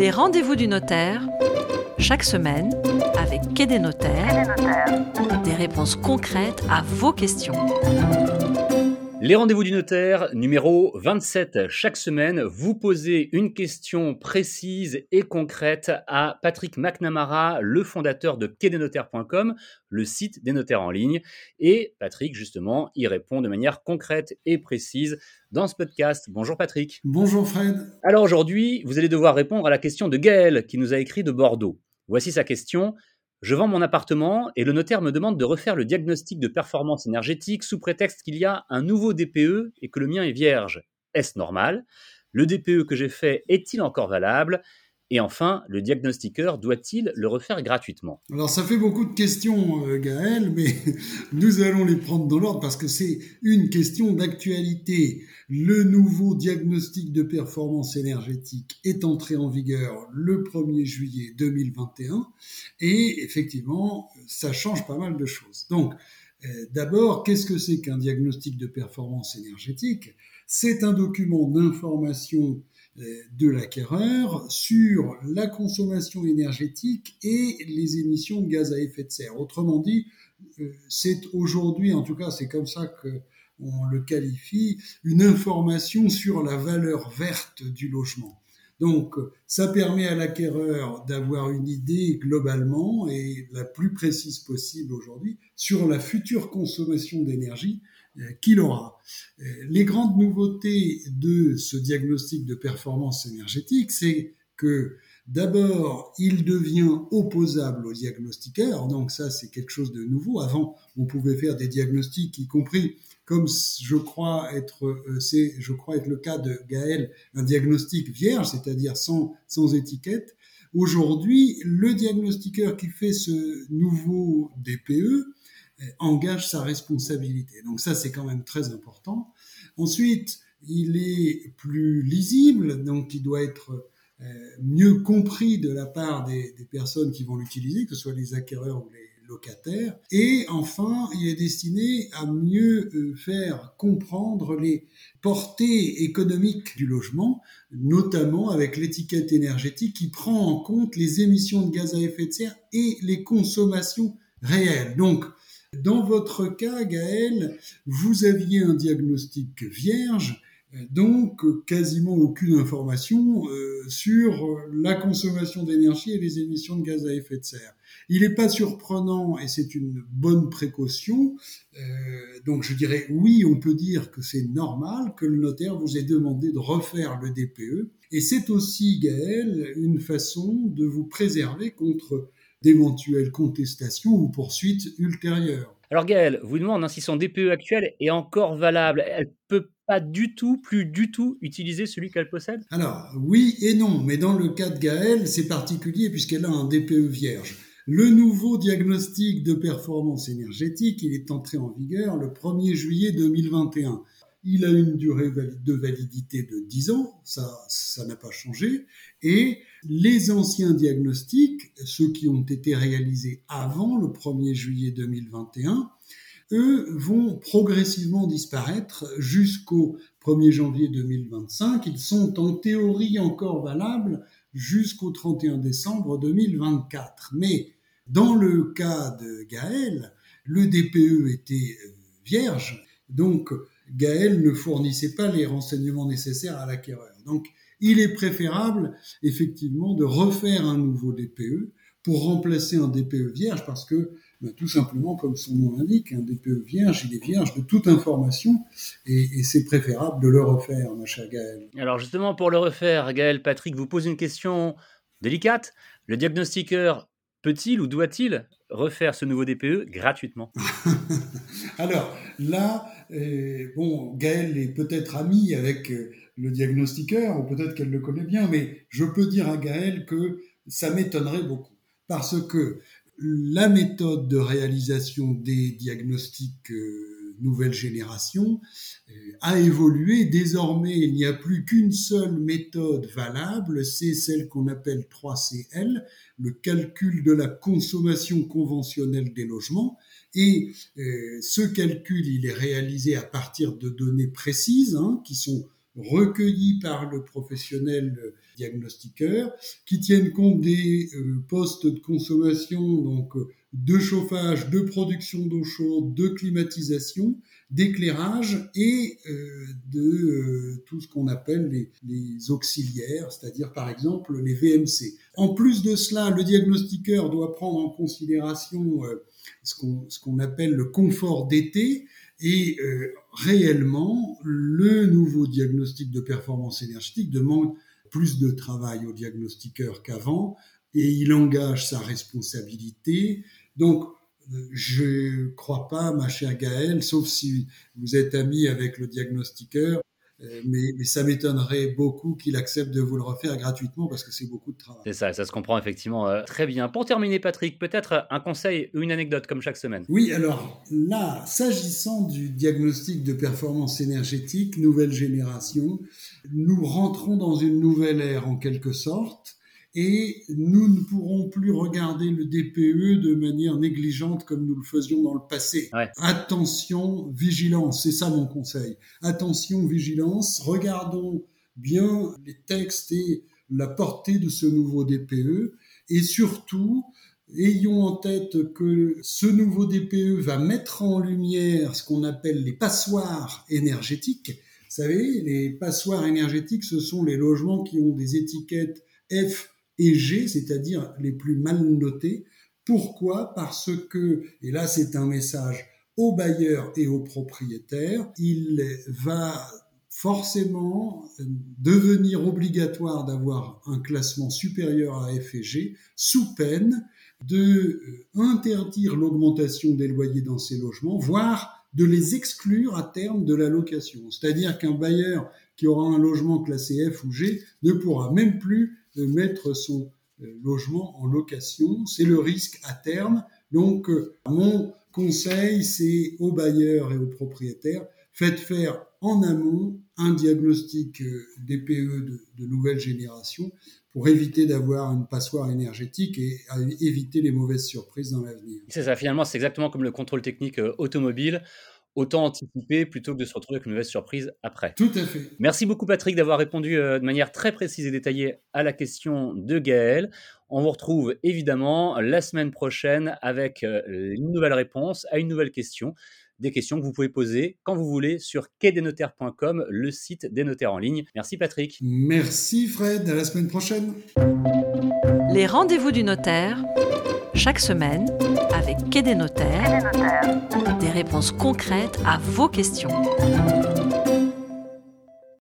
Les rendez-vous du notaire, chaque semaine, avec Quai des notaires, des réponses concrètes à vos questions. Les rendez-vous du notaire, numéro 27. Chaque semaine, vous posez une question précise et concrète à Patrick McNamara, le fondateur de quai-des-notaires.com, le site des notaires en ligne. Et Patrick, justement, y répond de manière concrète et précise dans ce podcast. Bonjour Patrick. Bonjour Fred. Alors aujourd'hui, vous allez devoir répondre à la question de Gaël qui nous a écrit de Bordeaux. Voici sa question. Je vends mon appartement et le notaire me demande de refaire le diagnostic de performance énergétique sous prétexte qu'il y a un nouveau DPE et que le mien est vierge. Est-ce normal? Le DPE que j'ai fait est-il encore valable? Et enfin, le diagnostiqueur doit-il le refaire gratuitement? Alors ça fait beaucoup de questions, euh, Gaël, mais nous allons les prendre dans l'ordre parce que c'est une question d'actualité. Le nouveau diagnostic de performance énergétique est entré en vigueur le 1er juillet 2021 et effectivement, ça change pas mal de choses. Donc, euh, d'abord, qu'est-ce que c'est qu'un diagnostic de performance énergétique? C'est un document d'information de l'acquéreur sur la consommation énergétique et les émissions de gaz à effet de serre. Autrement dit, euh, c'est aujourd'hui, en tout cas c'est comme ça que on le qualifie, une information sur la valeur verte du logement. Donc, ça permet à l'acquéreur d'avoir une idée globalement et la plus précise possible aujourd'hui sur la future consommation d'énergie euh, qu'il aura. Euh, les grandes nouveautés de ce diagnostic de performance énergétique, c'est que D'abord, il devient opposable au diagnostiqueur, donc ça c'est quelque chose de nouveau. Avant, on pouvait faire des diagnostics, y compris comme je crois être, euh, c'est, je crois être le cas de Gaël, un diagnostic vierge, c'est-à-dire sans, sans étiquette. Aujourd'hui, le diagnostiqueur qui fait ce nouveau DPE engage sa responsabilité. Donc ça, c'est quand même très important. Ensuite, il est plus lisible, donc il doit être euh, mieux compris de la part des, personnes qui vont l'utiliser, que ce soit les acquéreurs ou les locataires. Et enfin, il est destiné à mieux euh, faire comprendre les portées économiques du logement, notamment avec l'étiquette énergétique qui prend en compte les émissions de gaz à effet de serre et les consommations réelles. Donc, dans votre cas, Gaël, vous aviez un diagnostic vierge, donc quasiment aucune information euh, sur la consommation d'énergie et les émissions de gaz à effet de serre. Il n'est pas surprenant, et c'est une bonne précaution, euh, donc je dirais oui, on peut dire que c'est normal que le notaire vous ait demandé de refaire le DPE, et c'est aussi, Gaël, une façon de vous préserver contre d'éventuelles contestations ou poursuites ultérieures. Alors Gaël, vous demandez si son DPE actuel est encore valable. Elle peut pas du tout, plus du tout utiliser celui qu'elle possède? Alors oui et non, mais dans le cas de Gaël, c'est particulier puisqu'elle a un DPE vierge. Le nouveau diagnostic de performance énergétique, il est entré en vigueur le 1er juillet 2021. Il a une durée de validité de 10 ans, ça n'a pas changé, et les anciens diagnostics, ceux qui ont été réalisés avant le 1er juillet 2021, eux vont progressivement disparaître jusqu'au 1er janvier 2025. Ils sont en théorie encore valables jusqu'au 31 décembre 2024. Mais dans le cas de Gaël, le DPE était euh, vierge, donc Gaël ne fournissait pas les renseignements nécessaires à l'acquéreur. Donc il est préférable effectivement de refaire un nouveau DPE pour remplacer un DPE vierge parce que ben, tout simplement comme son nom l'indique, un DPE vierge, il est vierge de toute information et, c'est préférable de le refaire, ma chère Gaëlle. Alors justement pour le refaire, Gaël, Patrick vous pose une question délicate. Le diagnostiqueur peut-il ou doit-il refaire ce nouveau DPE gratuitement? Alors là, bon, Gaël est peut-être ami avec euh, le diagnostiqueur, ou peut-être qu'elle le connaît bien, mais je peux dire à Gaël que ça m'étonnerait beaucoup. Parce que la méthode de réalisation des diagnostics euh, nouvelle génération euh, a évolué. Désormais, il n'y a plus qu'une seule méthode valable, c'est celle qu'on appelle 3CL, le calcul de la consommation conventionnelle des logements. Et euh, ce calcul, il est réalisé à partir de données précises, hein, qui sont recueillis par le professionnel diagnostiqueur, qui tiennent compte des euh, postes de consommation, donc de chauffage, de production d'eau chaude, de climatisation, d'éclairage et euh, de euh, tout ce qu'on appelle les, auxiliaires, c'est-à-dire par exemple les VMC. En plus de cela, le diagnostiqueur doit prendre en considération euh, ce qu'on appelle le confort d'été et réellement le nouveau diagnostic de performance énergétique demande plus de travail au diagnostiqueur qu'avant et il engage sa responsabilité. Donc je ne crois pas, ma chère Gaëlle, sauf si vous êtes ami avec le diagnostiqueur, euh, mais, ça m'étonnerait beaucoup qu'il accepte de vous le refaire gratuitement parce que c'est beaucoup de travail. C'est ça, ça se comprend effectivement euh, très bien. Pour terminer, Patrick, peut-être un conseil ou une anecdote comme chaque semaine. Oui, alors là, s'agissant du diagnostic de performance énergétique, nouvelle génération, nous rentrons dans une nouvelle ère en quelque sorte et nous ne pourrons plus regarder le DPE de manière négligente comme nous le faisions dans le passé. Attention, vigilance, c'est ça mon conseil. Attention, vigilance, regardons bien les textes et la portée de ce nouveau DPE et surtout, ayons en tête que ce nouveau DPE va mettre en lumière ce qu'on appelle les passoires énergétiques. Vous savez, les passoires énergétiques, ce sont les logements qui ont des étiquettes F G, c'est-à-dire les plus mal notés. Pourquoi? Parce que, et là c'est un message aux bailleurs et aux propriétaires, il va forcément devenir obligatoire d'avoir un classement supérieur à F et G sous peine de euh, interdire l'augmentation des loyers dans ces logements, voire de les exclure à terme de la location. C'est-à-dire qu'un bailleur qui aura un logement classé F ou G ne pourra même plus de mettre son euh, logement en location. C'est le risque à terme. Donc, euh, mon conseil, c'est aux bailleurs et aux propriétaires, faites faire en amont un diagnostic euh, DPE de, de nouvelle génération pour éviter d'avoir une passoire énergétique et éviter les mauvaises surprises dans l'avenir. C'est ça, finalement, c'est exactement comme le contrôle technique automobile autant anticiper plutôt que de se retrouver avec une mauvaise surprise après. Tout à fait. Merci beaucoup Patrick d'avoir répondu euh, de manière très précise et détaillée à la question de Gaël. On vous retrouve évidemment la semaine prochaine avec euh, une nouvelle réponse à une nouvelle question. Des questions que vous pouvez poser quand vous voulez sur quai-des-notaires.com, le site des notaires en ligne. Merci Patrick. Merci Fred, à la semaine prochaine. Les rendez-vous du notaire chaque semaine avec Quai des notaires, des réponses concrètes à vos questions.